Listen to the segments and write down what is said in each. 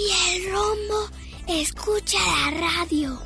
Y el rombo escucha la radio.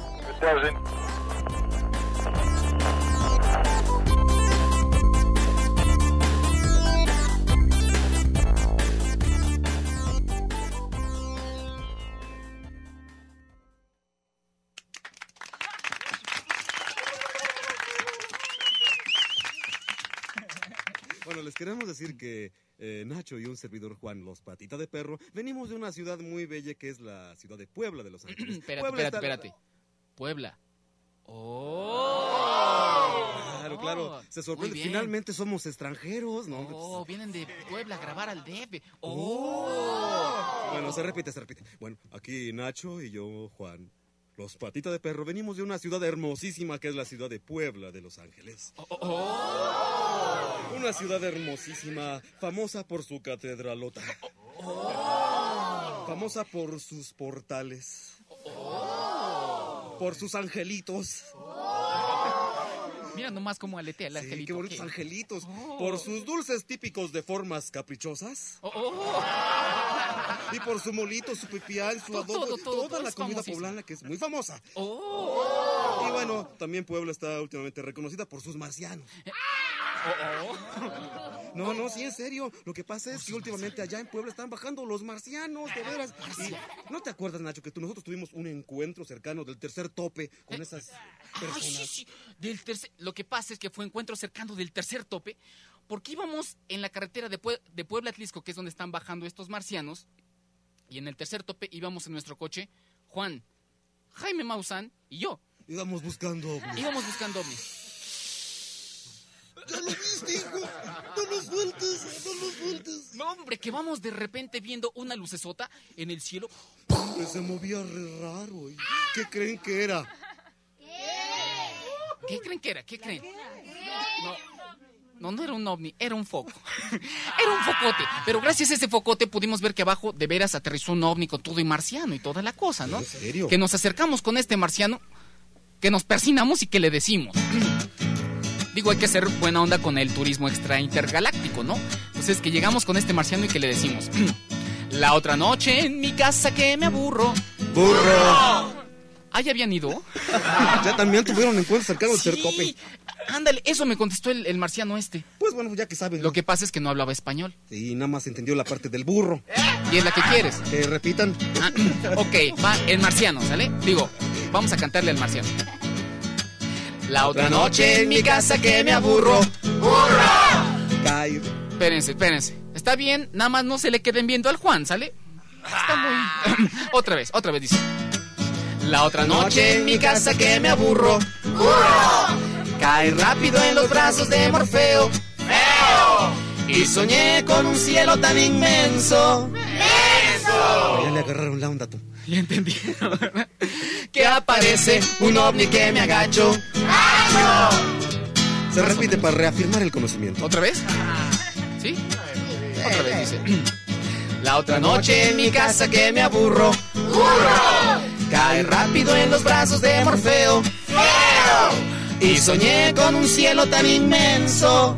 Bueno, les queremos decir que eh, Nacho y un servidor Juan, los patitas de perro, venimos de una ciudad muy bella que es la ciudad de Puebla de Los Ángeles. espérate, Puebla espérate, espérate. Puebla. ¡Oh! Claro, claro. Oh, Se sorprende. Finalmente somos extranjeros, ¿no? Oh, vienen de Puebla a grabar al DF. ¡Oh! Bueno, se repite, se repite. Bueno, aquí Nacho y yo, Juan. Los patitas de perro venimos de una ciudad hermosísima que es la ciudad de Puebla de Los Ángeles. Oh, Una ciudad hermosísima, famosa por su catedralota. Famosa por sus portales. Por sus angelitos. Mira nomás cómo aletea el Sí, angelito. qué bonitos ¿Qué? angelitos. Oh. Por sus dulces típicos de formas caprichosas. Oh, oh. Y por su molito, su pipián, su Todo, adobo, todo, todo, toda la comida famosísimo. poblana que es muy famosa. Oh. Y bueno, también Puebla está últimamente reconocida por sus marcianos. No, no, sí, en serio. Lo que pasa es que últimamente allá en Puebla están bajando los marcianos, de veras. Y, ¿No te acuerdas, Nacho, que tú, nosotros tuvimos un encuentro cercano del tercer tope con esas Ay, sí, personas? sí. Del tercer... Lo que pasa es que fue encuentro cercano del tercer tope, porque íbamos en la carretera de, Pue- de Puebla Atlisco, que es donde están bajando estos marcianos, y en el tercer tope íbamos en nuestro coche, Juan, Jaime Maussan y yo. Íbamos buscando ovnis. Íbamos buscando ovnis. ¡Ya lo viste, hijo! ¡No lo sueltes! ¡No lo sueltes! No, hombre, que vamos de repente viendo una lucesota en el cielo. Hombre, se movía re raro. ¿y ¿Qué creen que era? ¿Qué creen que era? ¿Qué creen? No, no, no era un ovni, era un foco. Era un focote. Pero gracias a ese focote pudimos ver que abajo de veras aterrizó un ovni con todo y marciano y toda la cosa, ¿no? ¿En serio? Que nos acercamos con este marciano, que nos persinamos y que le decimos. Digo, hay que ser buena onda con el turismo extra intergaláctico, ¿no? Entonces que llegamos con este marciano y que le decimos. La otra noche en mi casa que me aburro. ¡Burro! Ah, ya habían ido. Ya también tuvieron encuentros cercanos del tercer tope. Sí, ándale, eso me contestó el, el marciano este. Pues bueno, ya que saben. Lo que pasa es que no hablaba español. Sí, nada más entendió la parte del burro. Y es la que quieres. Que repitan. Ah, ok, va el marciano, ¿sale? Digo, vamos a cantarle al marciano. La otra noche en mi casa que me aburro. Cae. Espérense, espérense. Está bien, nada más no se le queden viendo al Juan, ¿sale? Está muy... otra vez, otra vez dice. La otra noche en mi casa que me aburro. Cae rápido en los brazos de Morfeo. Y soñé con un cielo tan inmenso. Ya le agarraron la onda tú. Ya ¿verdad? Que aparece un ovni que me agacho. Se repite para reafirmar el conocimiento. ¿Otra vez? ¿Sí? Otra vez dice. La otra noche en mi casa que me aburro. Cae rápido en los brazos de Morfeo. Y soñé con un cielo tan inmenso.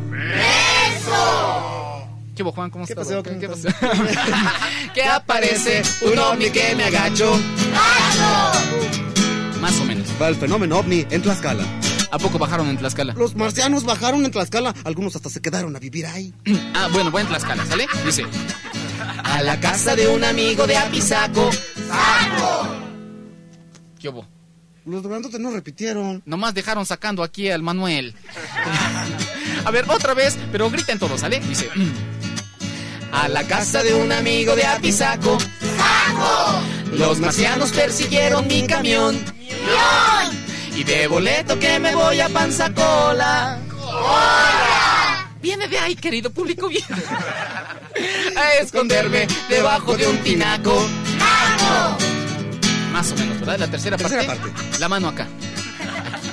¿Qué hubo, Juan? ¿Cómo ¿Qué estás? pasó? ¿Qué, ¿Cómo qué pasó? que aparece un ovni que me agacho. Más o menos. Va el fenómeno ovni en Tlaxcala. ¿A poco bajaron en Tlaxcala? Los marcianos bajaron en Tlaxcala. Algunos hasta se quedaron a vivir ahí. Ah, bueno, voy en Tlaxcala, ¿sale? Dice. A la casa de un amigo de Apizaco. ¿Qué hubo? Los grandotes no repitieron. Nomás dejaron sacando aquí al Manuel. A ver, otra vez, pero griten todos, ¿sale? Dice. A la casa de un amigo de Apizaco. Los marcianos persiguieron mi camión. Y de boleto que me voy a Panzacola. Viene Llévenme de ahí, querido público bien. A esconderme debajo de un tinaco. Más o menos, ¿verdad? La tercera, Tercera parte, parte. La mano acá.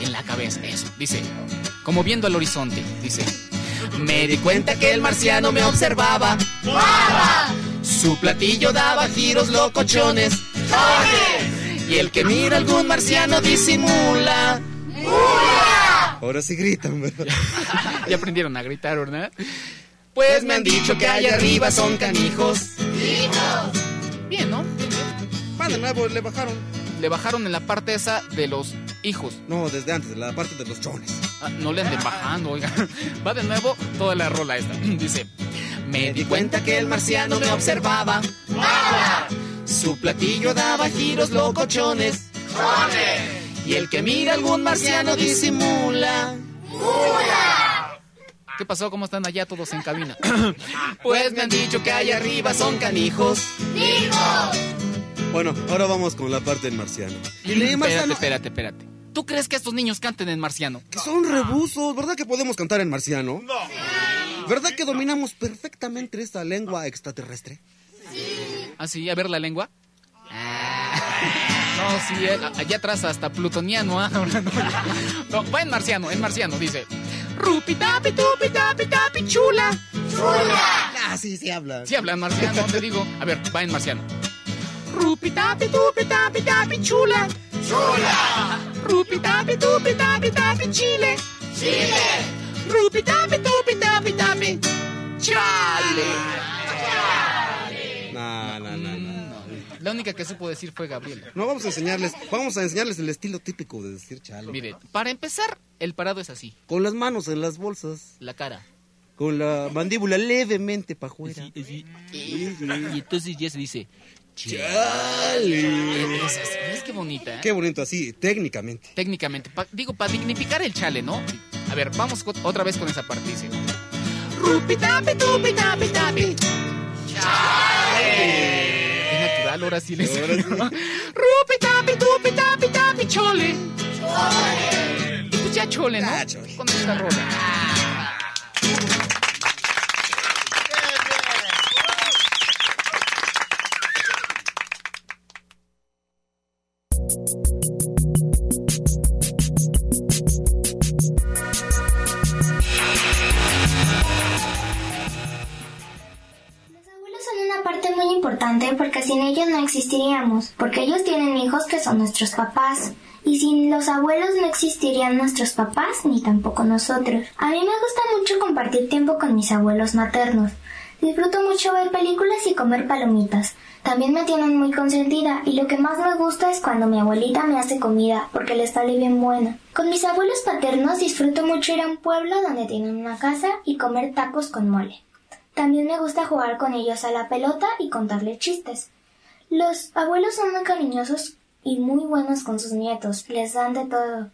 En la cabeza, eso. Dice, como viendo al horizonte, dice. Me di cuenta que el marciano me observaba. Su platillo daba giros locochones. Y el que mira algún marciano disimula. Ahora sí gritan, ¿verdad? Ya aprendieron a gritar, ¿verdad? Pues me han dicho que allá arriba son canijos. Bien, ¿no? Va de nuevo, le bajaron. Le bajaron en la parte esa de los hijos. No, desde antes, de la parte de los chones. Ah, no le anden bajando, oiga. Va de nuevo toda la rola esta. Dice, me di cuenta que el marciano me observaba. Su platillo daba giros locochones. Y el que mira algún marciano disimula. ¿Qué pasó? ¿Cómo están allá todos en cabina? pues me han dicho que allá arriba son canijos. Bueno, ahora vamos con la parte del marciano. Y le Espérate, marciano, espérate, espérate. ¿Tú crees que estos niños canten en marciano? que son rebusos, ¿verdad que podemos cantar en marciano? No. ¿Verdad que dominamos perfectamente esta lengua extraterrestre? Así, a ver la lengua. No, sí, eh, allá atrás hasta plutoniano, ¿ah? No, va en marciano, en marciano, dice. Rupi tapi tupi tapi tapi chula. Ah, sí, sí habla. Sí habla en marciano, te digo. A ver, va en marciano. Rupi tapi tupi tapi tapi chula. Chula. Rupi tapi tupi tapi tapi chile. Chile. Rupi tapi tupi tapi tapi chale. La única que supo decir fue Gabriela. No, vamos a enseñarles, vamos a enseñarles el estilo típico de decir chale. Mire, para empezar, el parado es así, Con las manos en las bolsas, la cara. con la mandíbula levemente para afuera. Y entonces ya se dice, Chale. es, así, ¿ves qué bonita? eh? Qué bonito así, técnicamente. Técnicamente, pa- digo, para dignificar el chale, ¿no? A ver, vamos otra vez con esa parte, dice. Rupi tapi tupi tapi tapi. Chale. Ahora sí les Ahora sí. Rupi tapi tupi tapi tapi chole. Chole. Pues ya chole, ¿no? Ya, chole. Con esta rola. Porque ellos tienen hijos que son nuestros papás. Y sin los abuelos no existirían nuestros papás ni tampoco nosotros. A mí me gusta mucho compartir tiempo con mis abuelos maternos. Disfruto mucho ver películas y comer palomitas. También me tienen muy consentida y lo que más me gusta es cuando mi abuelita me hace comida porque le sale bien buena. Con mis abuelos paternos disfruto mucho ir a un pueblo donde tienen una casa y comer tacos con mole. También me gusta jugar con ellos a la pelota y contarles chistes. Los abuelos son muy cariñosos y muy buenos con sus nietos, les dan de todo.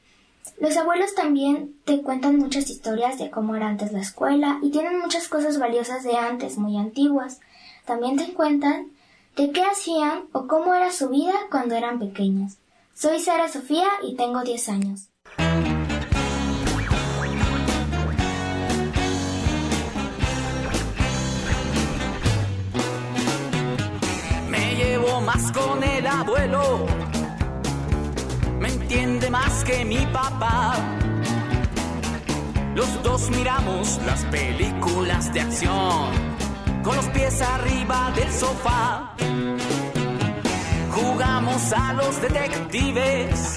Los abuelos también te cuentan muchas historias de cómo era antes la escuela y tienen muchas cosas valiosas de antes, muy antiguas. También te cuentan de qué hacían o cómo era su vida cuando eran pequeños. Soy Sara Sofía y tengo 10 años. Más con el abuelo. Me entiende más que mi papá. Los dos miramos las películas de acción. Con los pies arriba del sofá. Jugamos a los detectives.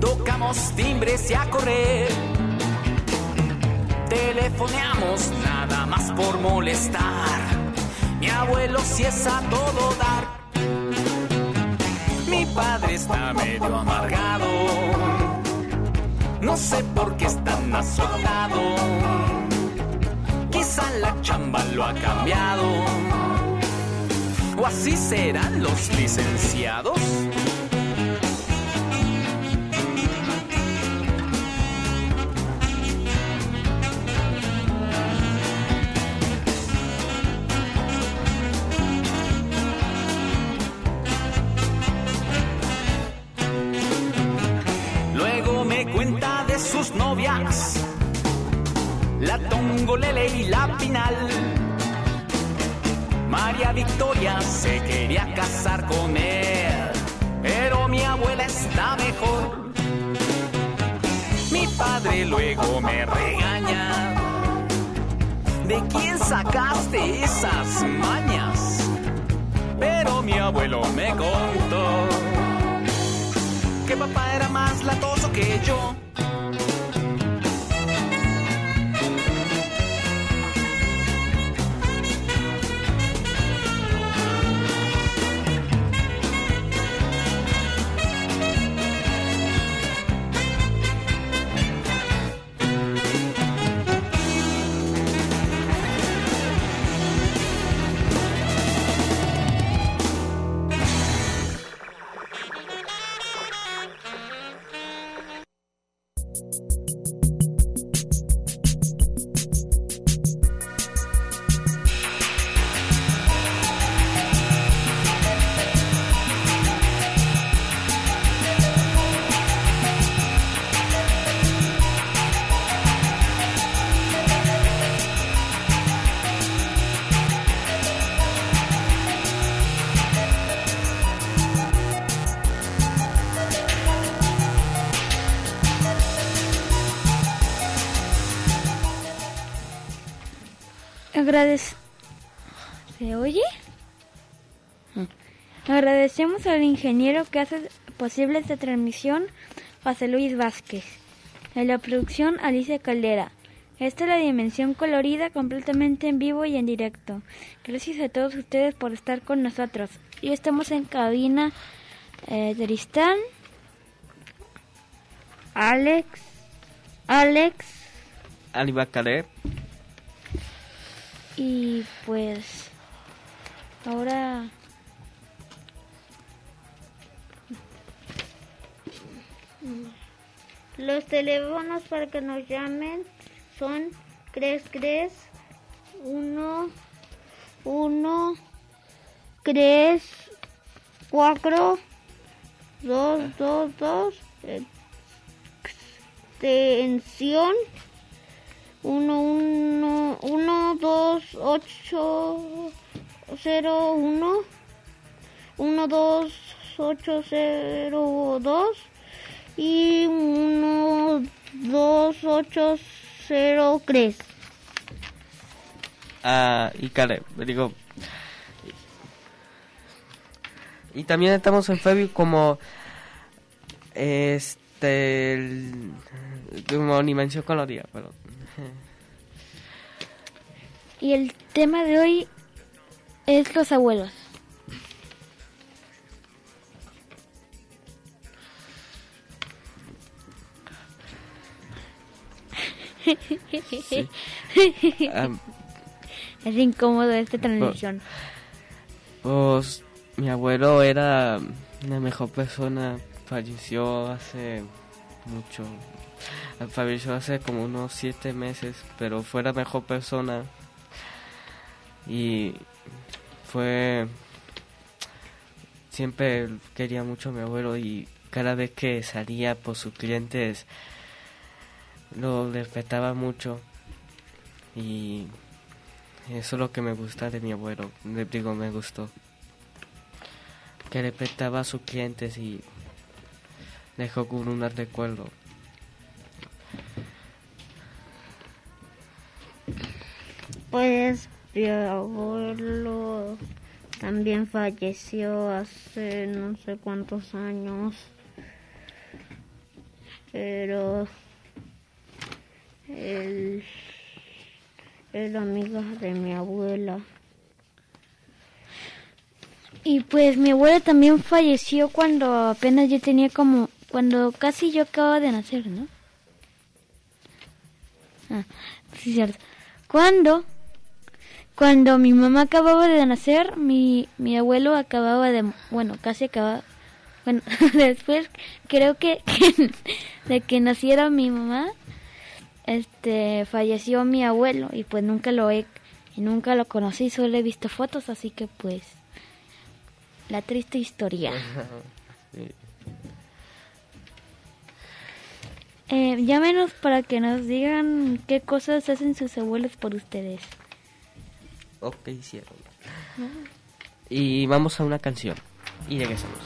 Tocamos timbres y a correr. Telefoneamos nada más por molestar. Mi abuelo si es a todo dar. Mi padre está medio amargado. No sé por qué está tan azotado. Quizá la chamba lo ha cambiado. O así serán los licenciados. María Victoria se quería casar con él, pero mi abuela está mejor. Mi padre luego me regaña. ¿De quién sacaste esas mañas? Pero mi abuelo me contó que papá era más latoso que yo. Agradec- ¿Se oye? Agradecemos al ingeniero que hace posible esta transmisión, José Luis Vázquez. En la producción, Alicia Caldera. Esta es la dimensión colorida completamente en vivo y en directo. Gracias a todos ustedes por estar con nosotros. Y estamos en cabina eh, Tristán, Alex, Alex Alibacalé. Y pues ahora Los teléfonos para que nos llamen son 33 1 1 3 4 2 2 2 extensión 1 1 1 2 8 0 1 1 2 8 0 2 y 1 2 8 0 3 Ah, y Caleb, digo. Y también estamos en Facebook como este como dimensión colorida, pero y el tema de hoy es los abuelos. Am, es incómodo esta transmisión. pues mi abuelo era la mejor persona, falleció hace mucho, falleció hace como unos siete meses, pero fue la mejor persona. Y fue siempre quería mucho a mi abuelo y cada vez que salía por sus clientes lo respetaba mucho. Y eso es lo que me gusta de mi abuelo, le digo me gustó. Que respetaba a sus clientes y dejó con un recuerdo Pues mi abuelo también falleció hace no sé cuántos años, pero él era amiga de mi abuela. Y pues mi abuela también falleció cuando apenas yo tenía como, cuando casi yo acababa de nacer, ¿no? Ah, sí, cierto. Cuando, cuando mi mamá acababa de nacer, mi, mi abuelo acababa de, bueno, casi acababa, bueno, después creo que, que de que naciera mi mamá, este, falleció mi abuelo y pues nunca lo he, y nunca lo conocí, solo he visto fotos, así que pues, la triste historia. Sí. Eh, llámenos para que nos digan qué cosas hacen sus abuelos por ustedes. Ok, hicieron. Y vamos a una canción. Y regresamos.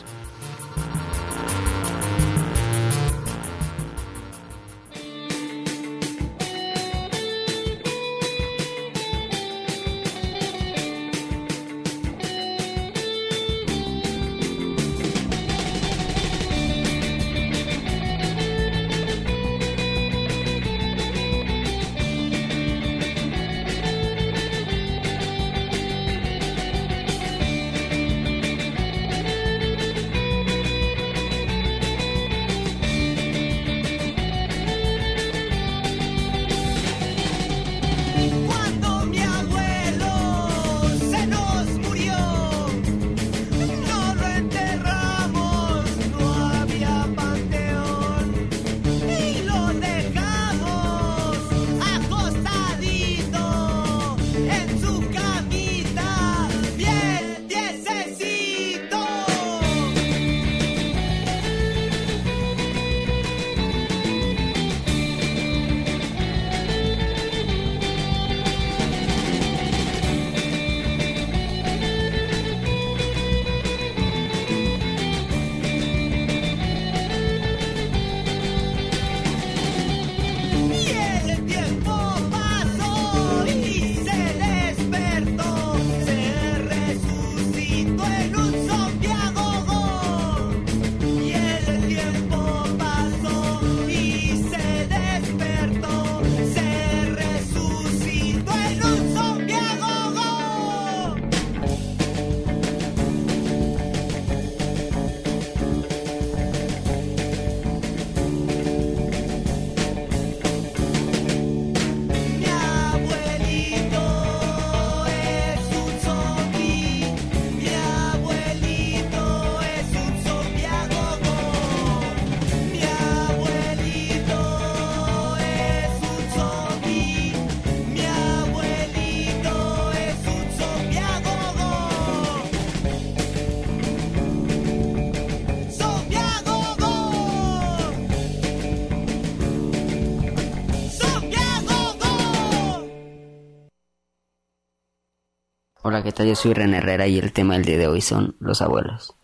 ¿Qué? Yo soy René Herrera y el tema del día de hoy son los abuelos.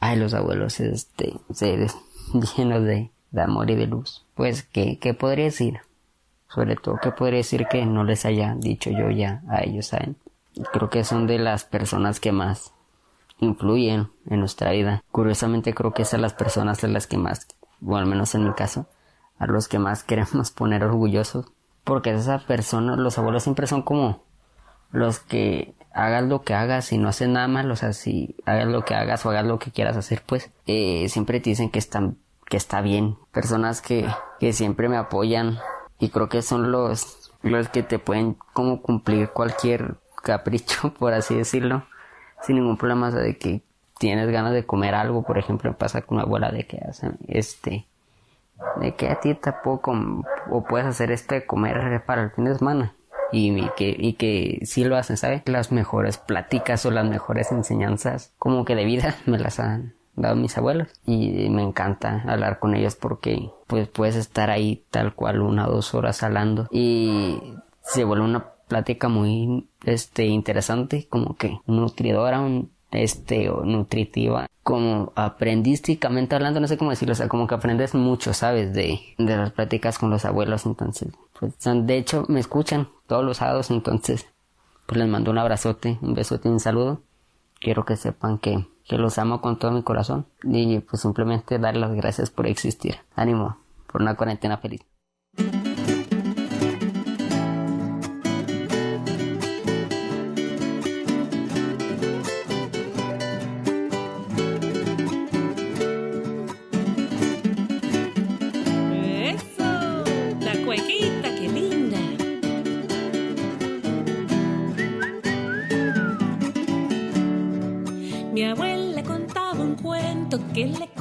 Ay, los abuelos, este, seres llenos de, amor y de luz. Pues, ¿qué, ¿qué podría decir? Sobre todo, ¿qué podría decir que no les haya dicho yo ya a ellos, saben? Creo que son de las personas que más influyen en nuestra vida. Curiosamente creo que son las personas a las que más, o al menos en mi caso, a los que más queremos poner orgullosos. Porque esas personas, los abuelos siempre son como los que hagas lo que hagas y no haces nada mal, o sea, si hagas lo que hagas o hagas lo que quieras hacer, pues eh, siempre te dicen que están que está bien. Personas que, que siempre me apoyan y creo que son los, los que te pueden como cumplir cualquier capricho, por así decirlo, sin ningún problema, o sea, de que tienes ganas de comer algo, por ejemplo, pasa con mi abuela de que hacen este de que a ti com- o puedes hacer esto de comer para el fin de semana y, que y que sí lo hacen sabes las mejores pláticas o las mejores enseñanzas como que de vida me las han dado mis abuelos. Y me encanta hablar con ellos porque pues puedes estar ahí tal cual una o dos horas hablando y se vuelve una plática muy este interesante como que nutridora un este o nutritiva como aprendísticamente hablando no sé cómo decirlo sea como que aprendes mucho sabes de, de las pláticas con los abuelos entonces pues de hecho me escuchan todos los sábados entonces pues les mando un abrazote un besote y un saludo. Quiero que sepan que, que los amo con todo mi corazón y pues simplemente dar las gracias por existir. Ánimo por una cuarentena feliz que le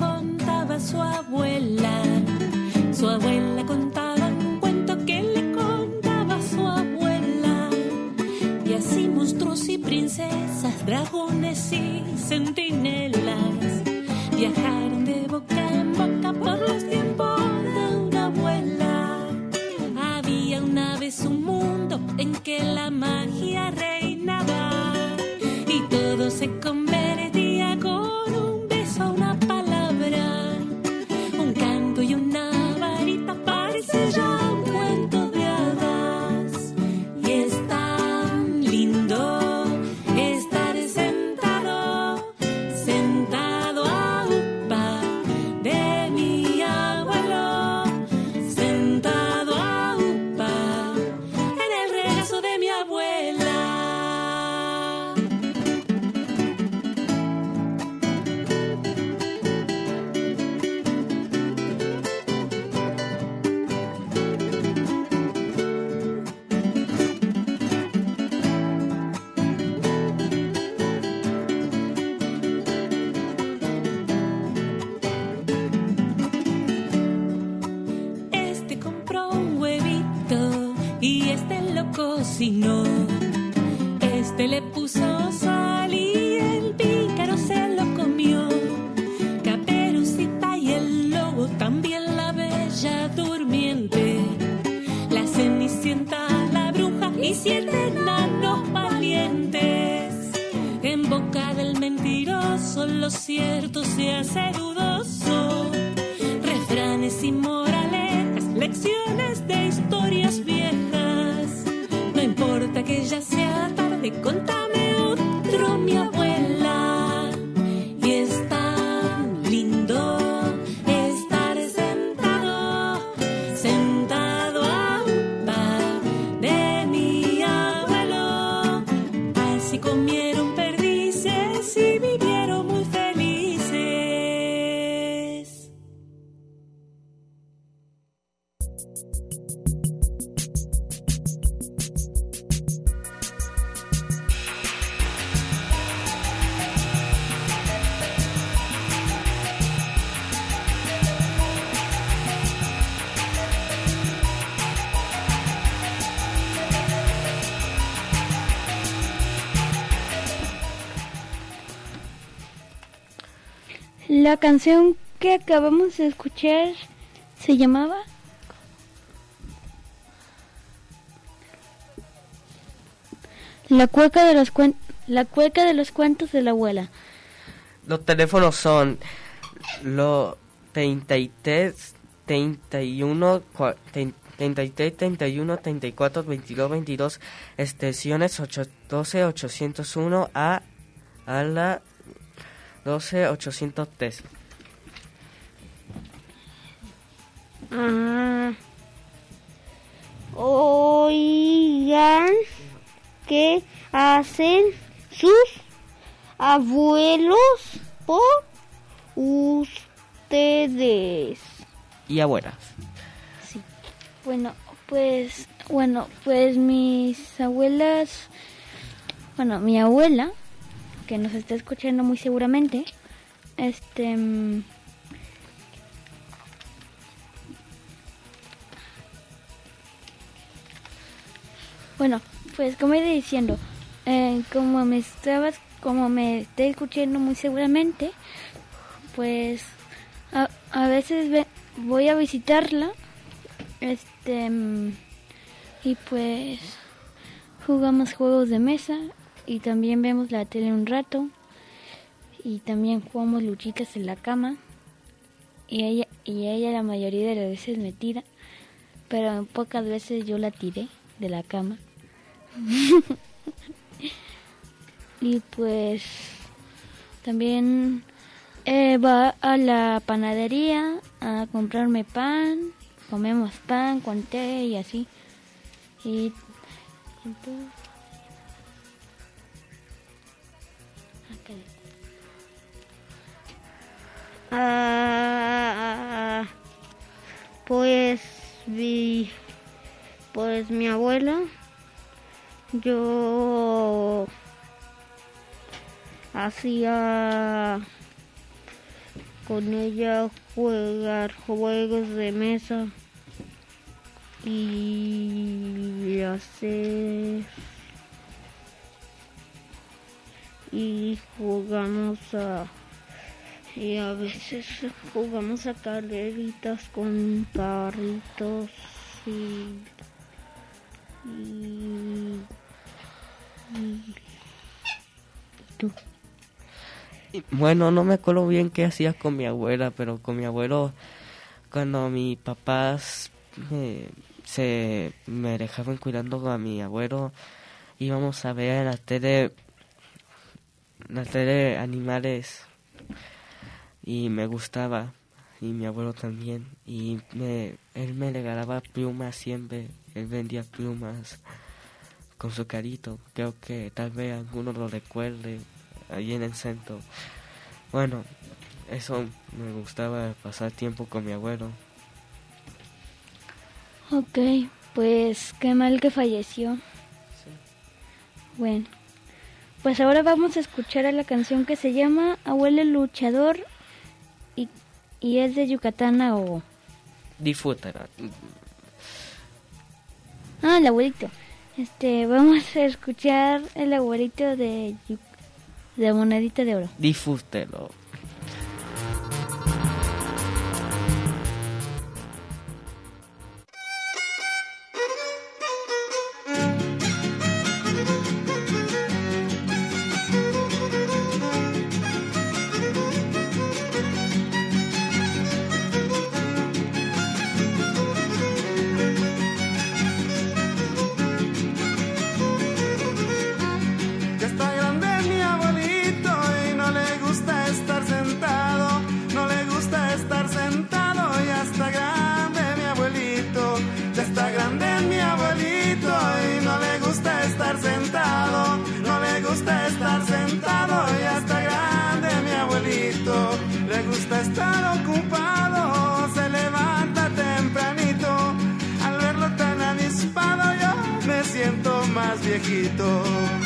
lo cierto se hace dudoso. Refranes y moralejas, lecciones de historias viejas. No importa que ya sea tarde, contame La canción que acabamos de escuchar se llamaba La cueca de los cuen- La cueca de los cuentos de la abuela. Los teléfonos son lo 33 31 cua- tein- 33 31 34 22 22 extensiones 812 801 a a la 12 803. Ah. Oigan, ¿qué hacen sus abuelos por ustedes? Y abuelas. Bueno, pues, bueno, pues mis abuelas, bueno, mi abuela, que nos está escuchando muy seguramente, este, bueno, pues como iba diciendo, eh, como me estabas, como me está escuchando muy seguramente, pues a, veces ve- voy a visitarla este y pues jugamos juegos de mesa y también vemos la tele un rato y también jugamos luchitas en la cama. Y ella y ella la mayoría de las veces me tira pero pocas veces yo la tiré de la cama. Y pues también eh, va a la panadería a comprarme pan comemos pan con té y así. Y entonces- Ah, pues mi, pues mi abuela, yo hacía con ella jugar juegos de mesa y hacer y jugamos a y a veces jugamos a carreritas con carritos y, y, y, tú. bueno no me acuerdo bien qué hacías con mi abuela pero con mi abuelo cuando mis papás eh, se me dejaban cuidando a mi abuelo íbamos a ver en la tele la tele animales y me gustaba y mi abuelo también y me, él me regalaba plumas siempre, él vendía plumas con su carito, creo que tal vez alguno lo recuerde ahí en el centro. Bueno, eso me gustaba pasar tiempo con mi abuelo. Ok, pues qué mal que falleció. Bueno, pues ahora vamos a escuchar a la canción que se llama Abuelo Luchador y es de Yucatán a Ogo. Disfrútala. Ah, el abuelito. Este, vamos a escuchar el abuelito de, de Monedita de Oro. Disfrútelo. Viejito.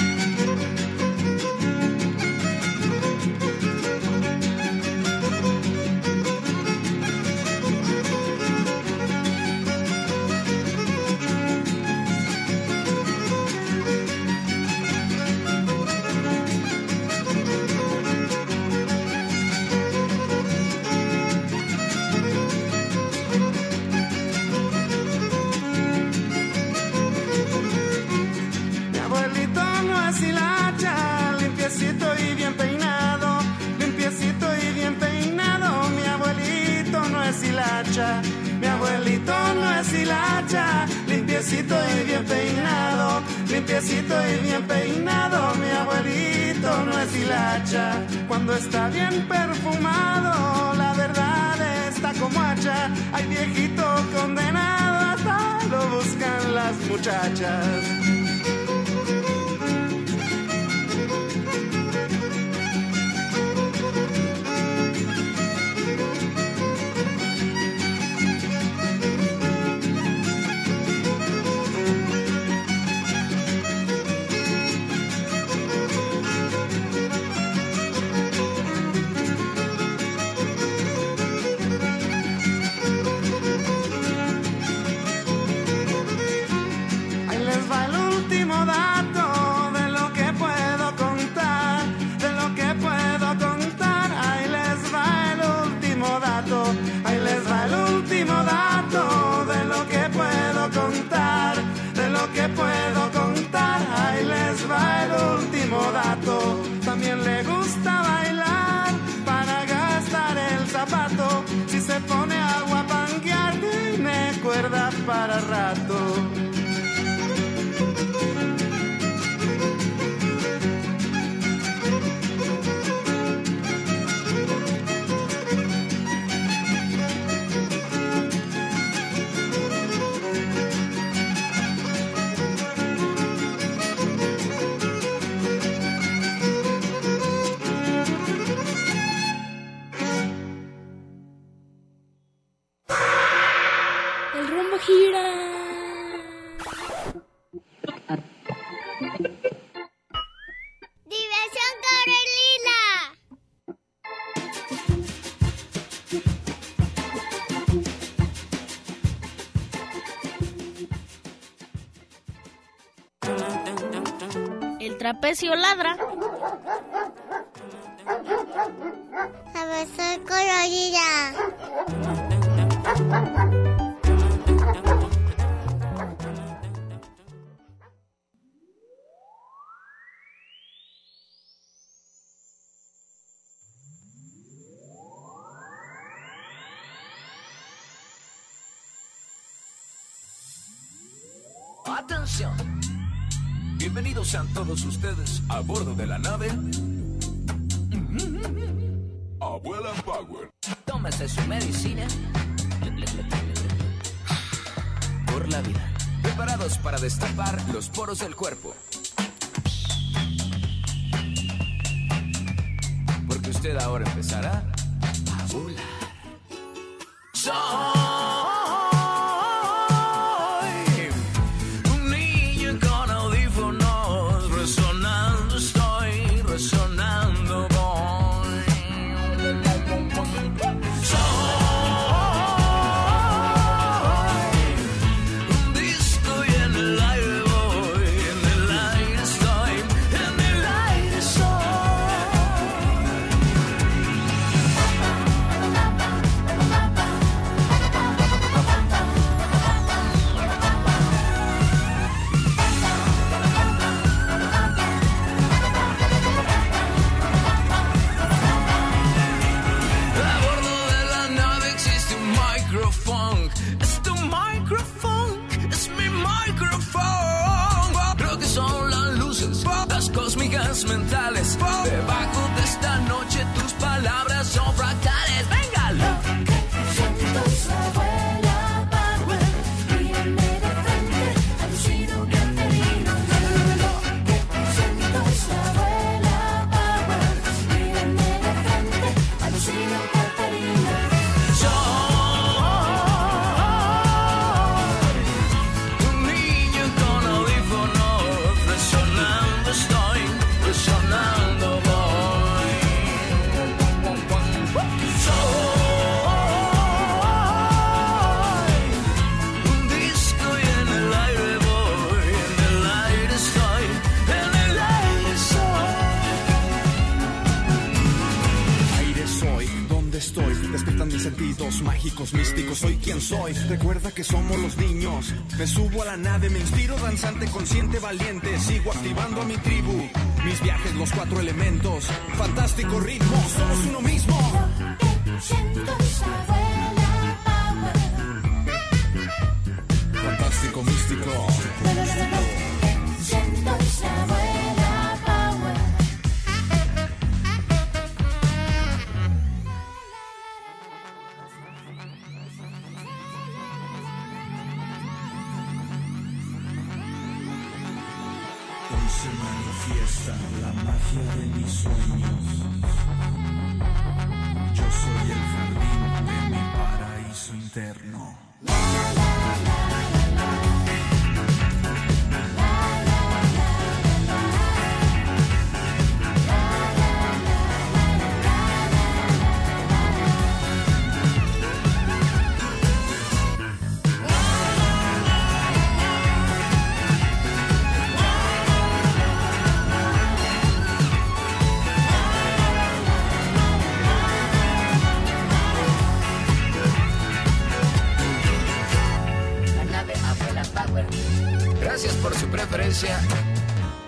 Limpiecito y bien peinado, limpiecito y bien peinado. Mi abuelito no es hilacha, cuando está bien perfumado, la verdad está como hacha. Hay viejito condenado, hasta lo buscan las muchachas. Ignacio ladra. A ver, soy colorida. Atención Bienvenidos sean todos ustedes a bordo de la nave. Abuela Power. Tómese su medicina. Por la vida. Preparados para destapar los poros del cuerpo. Porque usted ahora empezará Me subo a la nave, me inspiro danzante, consciente, valiente. Sigo activando a mi tribu. Mis viajes, los cuatro elementos. Fantástico ritmo, somos uno mismo.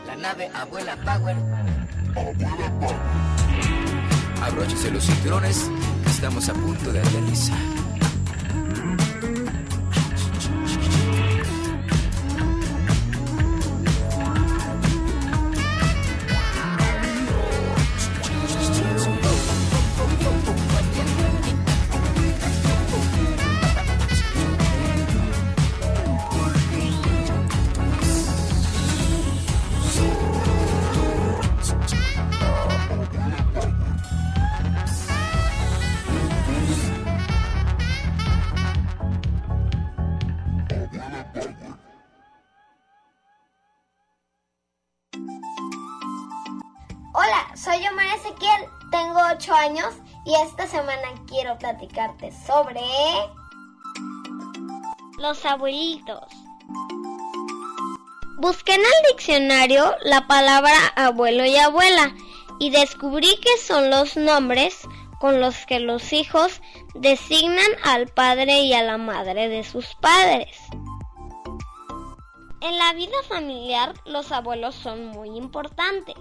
La nave Abuela Power. Abróchese los cinturones, estamos a punto de aterrizar. Sobre... Los abuelitos. Busqué en el diccionario la palabra abuelo y abuela y descubrí que son los nombres con los que los hijos designan al padre y a la madre de sus padres. En la vida familiar los abuelos son muy importantes.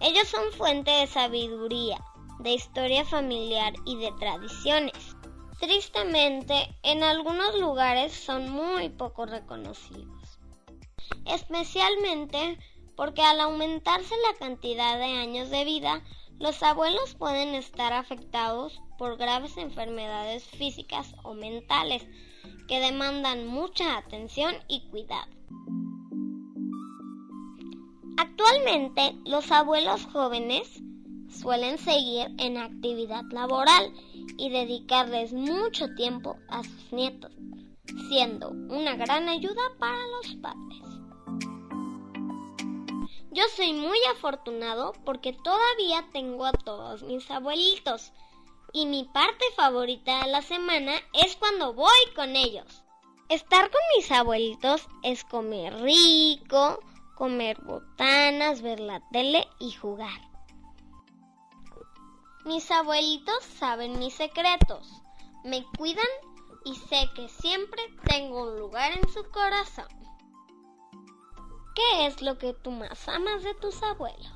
Ellos son fuente de sabiduría, de historia familiar y de tradiciones. Tristemente, en algunos lugares son muy poco reconocidos. especialmente porque al aumentarse la cantidad de años de vida, los abuelos pueden estar afectados por graves enfermedades físicas o mentales que demandan mucha atención y cuidado. Actualmente los abuelos jóvenes suelen seguir en actividad laboral y dedicarles mucho tiempo a sus nietos, siendo una gran ayuda para los padres. Yo soy muy afortunado porque todavía tengo a todos mis abuelitos y mi parte favorita de la semana es cuando voy con ellos. Estar con mis abuelitos es comer rico, comer botanas, ver la tele y jugar. Mis abuelitos saben mis secretos, me cuidan y sé que siempre tengo un lugar en su corazón. ¿Qué es lo que tú más amas de tus abuelos?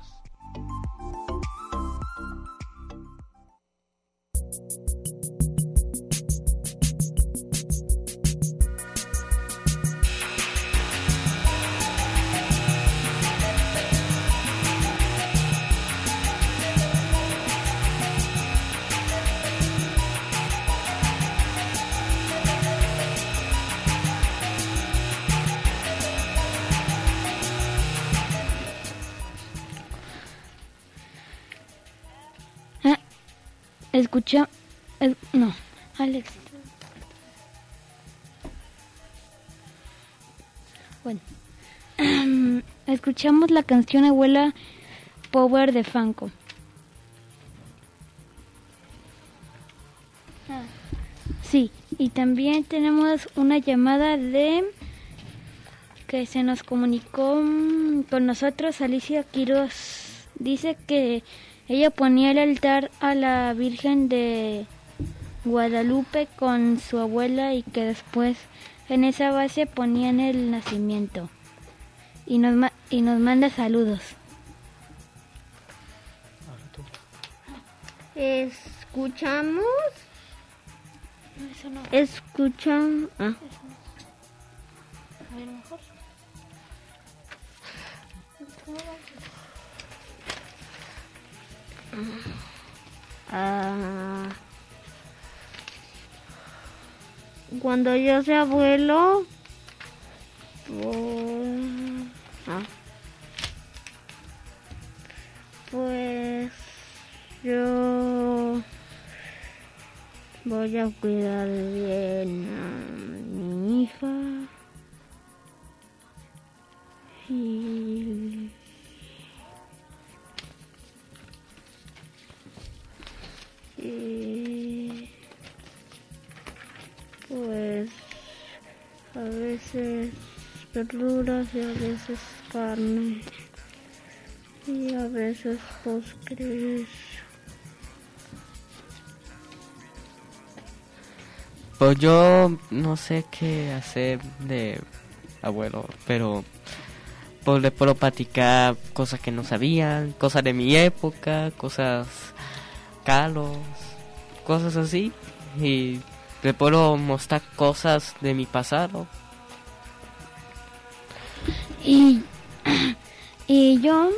Escucha. es- no, Alex. Bueno. Escuchamos la canción Abuela Power de Fanco. Sí, y también tenemos una llamada de que se nos comunicó con nosotros Alicia Quiroz. Dice que ella ponía el altar a la Virgen de Guadalupe con su abuela y que después en esa base ponían el nacimiento. Y nos, ma- y nos manda saludos. Escuchamos. Escuchamos. Ah. Ah. Cuando yo sea abuelo, pues, ah. pues yo voy a cuidar bien a mi hija y y pues a veces verduras y a veces carne. Y a veces postres. Pues yo no sé qué hacer de abuelo, pero pues le puedo platicar cosas que no sabían, cosas de mi época, cosas cosas así. Y le puedo mostrar cosas de mi pasado. Y, y yo,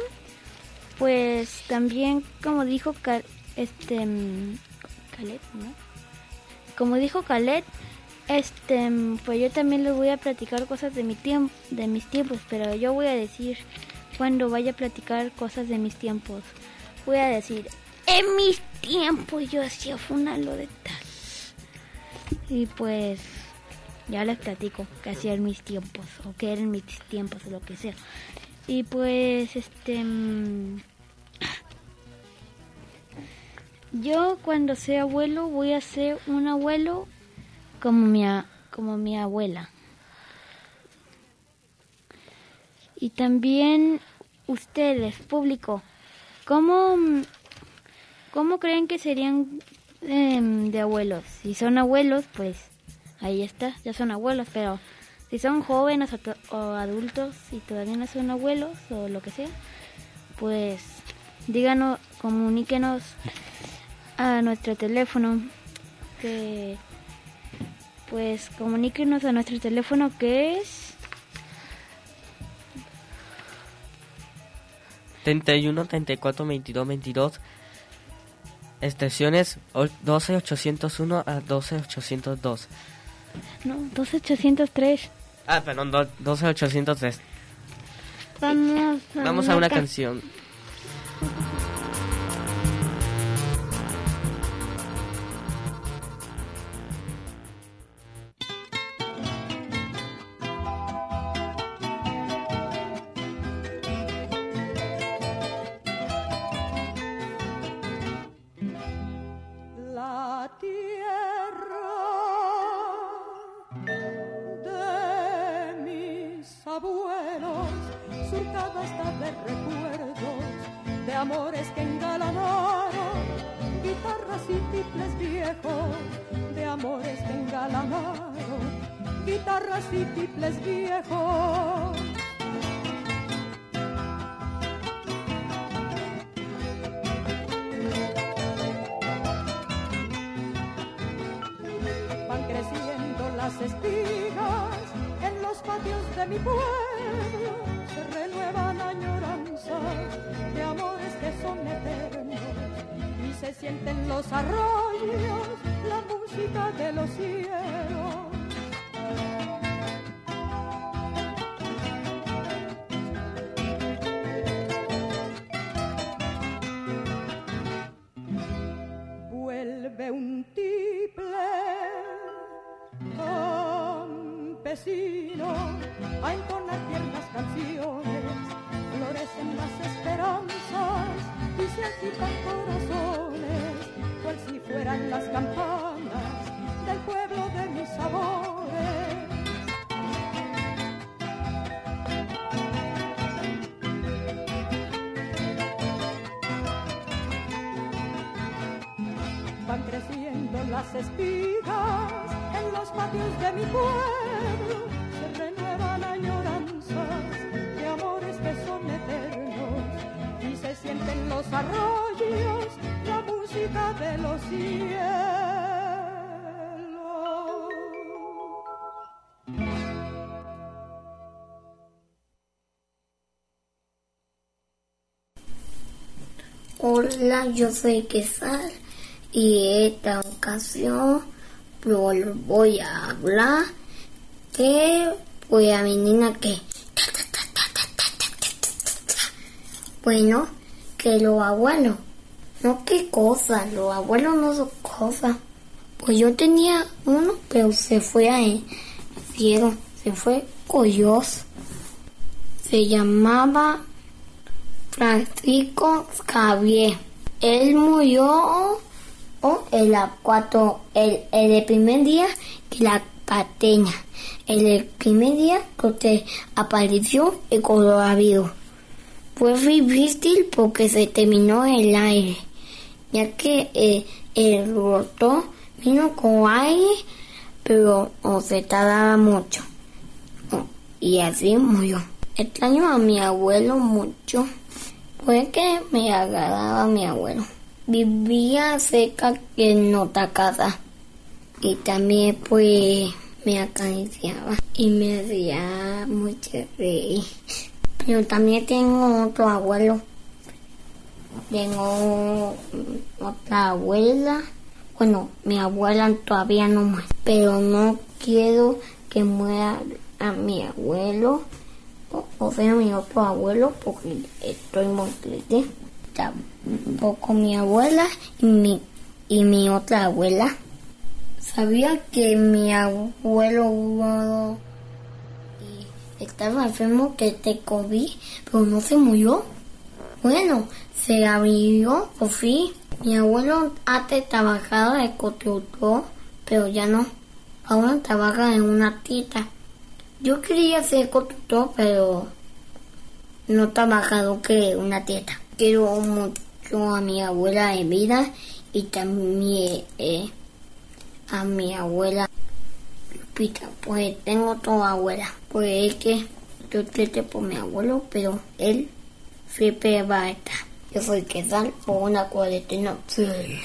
pues también, como dijo este mm, Calet, ¿no? Como dijo Calet, este, mm, pues yo también les voy a platicar cosas de mi tiempo, de mis tiempos, pero yo voy a decir cuando vaya a platicar cosas de mis tiempos. Voy a decir, en mis tiempos yo hacía funalo de tal. Y pues ya les platico que hacía en mis tiempos o que eran mis tiempos o lo que sea. Y pues este mm, yo cuando sea abuelo voy a ser un abuelo como mi como mi abuela. Y también ustedes, público, ¿cómo mm, cómo creen que serían em, de abuelos? Si son abuelos, pues ahí está, ya son abuelos, pero si son jóvenes o, to- o adultos y todavía no son abuelos o lo que sea, pues díganos, comuníquenos a nuestro teléfono que pues comuníquenos a nuestro teléfono que es 31 34 22 22. Extensiones o- 12 801 a 12 802. No, 12803. Ah, perdón, do- 12 803. Vamos a, Vamos a una ca- canción. Surcada está de recuerdos, de amores que engalanaron, guitarras y tiples viejos, de amores que engalanaron, guitarras y tiples viejos. Sienten los arroyos, la música de los cielos. Vuelve un tiple campesino a entonar tiernas canciones, las espigas en los patios de mi pueblo, se renuevan añoranzas de amores que son eternos y se sienten los arroyos, la música de los cielos. Hola, yo soy Quesal y esta ocasión voy a hablar que voy a menina que bueno que los abuelos no qué cosa los abuelos no son cosas pues yo tenía uno pero se fue a el cielo se fue Coyos se llamaba Francisco Javier. Él murió oh, el a cuatro, el, el, primer día que la cateña. El, primer día que apareció el coronavirus. Fue difícil porque se terminó el aire, ya que eh, el rotor vino con aire, pero oh, se tardaba mucho. Y así murió. Extraño a mi abuelo mucho. Fue que me agradaba mi abuelo. Vivía cerca en otra casa. Y también pues me acariciaba y me hacía mucho reír. Pero también tengo otro abuelo. Tengo otra abuela. Bueno, mi abuela todavía no muere. Pero no quiero que muera a mi abuelo o sea mi otro abuelo porque estoy muy triste tampoco mi abuela y mi y mi otra abuela. Sabía que mi abuelo estaba enfermo que te COVID pero no se murió. Bueno se abrió por fin. Mi abuelo antes trabajaba de constructor pero ya no. Ahora trabaja en una tienda yo quería ser constructor, pero no trabajado que una teta. Quiero mucho a mi abuela de vida y también eh, a mi abuela Lupita. Pues tengo toda abuela. Pues es que yo triste por mi abuelo, pero él siempre va a estar. Yo soy Quesal por una cuarentena feliz.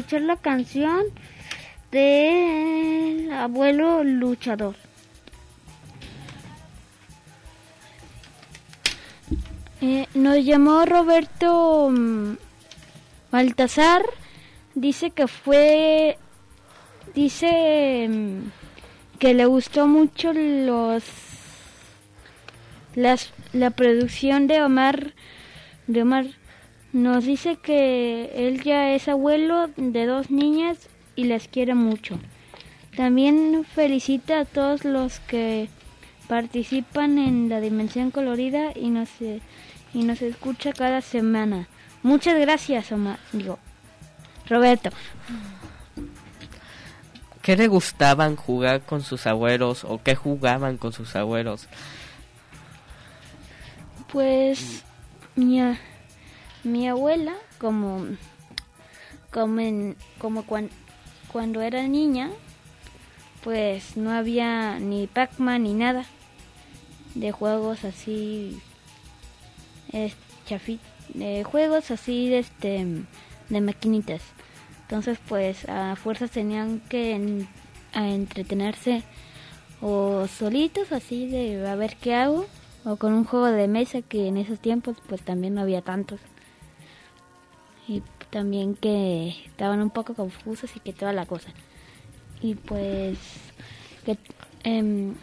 Escuchar la canción del abuelo luchador. Eh, nos llamó Roberto mm, Baltasar. Dice que fue. Dice mm, que le gustó mucho los. Las, la producción de Omar. De Omar. Nos dice que él ya es abuelo de dos niñas y les quiere mucho. También felicita a todos los que participan en la Dimensión Colorida y nos, eh, y nos escucha cada semana. Muchas gracias, Omar. Digo, Roberto. ¿Qué le gustaban jugar con sus abuelos o qué jugaban con sus abuelos? Pues mi, a- mi abuela, como, como, en- como cuan- cuando era niña, pues no había ni Pac-Man ni nada de juegos así, es, de juegos así de, este, de maquinitas. Entonces pues a fuerzas tenían que a entretenerse o solitos así de a ver qué hago o con un juego de mesa que en esos tiempos pues también no había tantos y también que estaban un poco confusos y que toda la cosa y pues que em,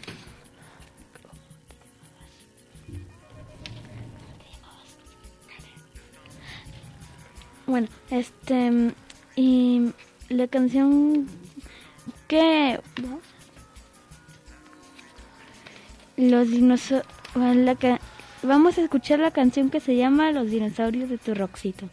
bueno este y la canción que los dinosaurios vamos a escuchar la canción que se llama Los dinosaurios de tu Roxito.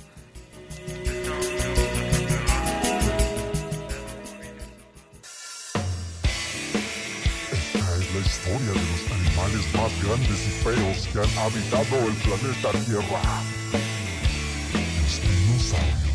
Historia de los animales más grandes y feos que han habitado el planeta Tierra. Los dinosaurios.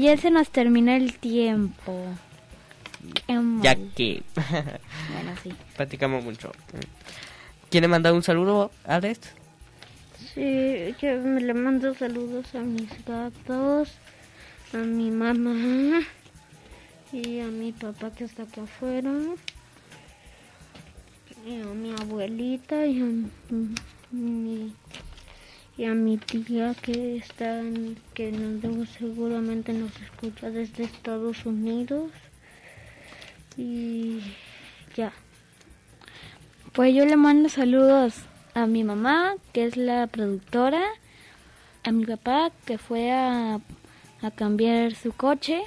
Ya se nos termina el tiempo. Qué mal. Ya que Bueno, sí. platicamos mucho. ¿Quiere mandar un saludo, Alex? Sí, yo me le mando saludos a mis gatos, a mi mamá y a mi papá que está acá afuera, y a mi abuelita y a mi, y a mi tía que está, que nos, seguramente nos escucha desde Estados Unidos y ya. Pues yo le mando saludos a mi mamá, que es la productora, a mi papá, que fue a, a cambiar su coche,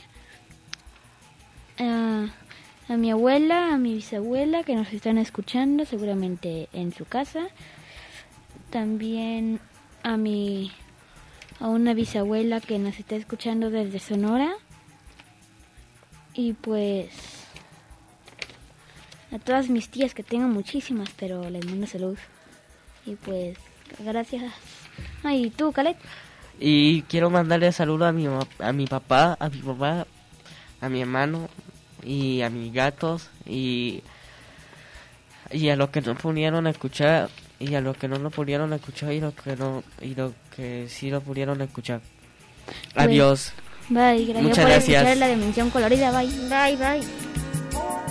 a, a mi abuela, a mi bisabuela, que nos están escuchando seguramente en su casa, también a mi a una bisabuela que nos está escuchando desde Sonora y pues a todas mis tías que tengo muchísimas, pero les mando salud. Y pues, gracias. Ay, tú, Calet. Y quiero mandarle saludo a mi, a mi papá, a mi mamá, a mi hermano y a mis gatos y, y a los que no pudieron escuchar y a los que no lo pudieron escuchar y los que no y los que sí lo pudieron escuchar. Pues, Adiós. Bye, gracias Muchas por gracias. escuchar la dimensión colorida. Bye. Bye, bye.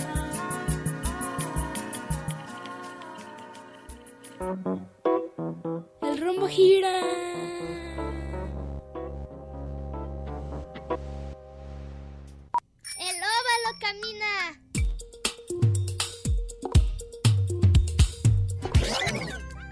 El rumbo gira. El óvalo camina.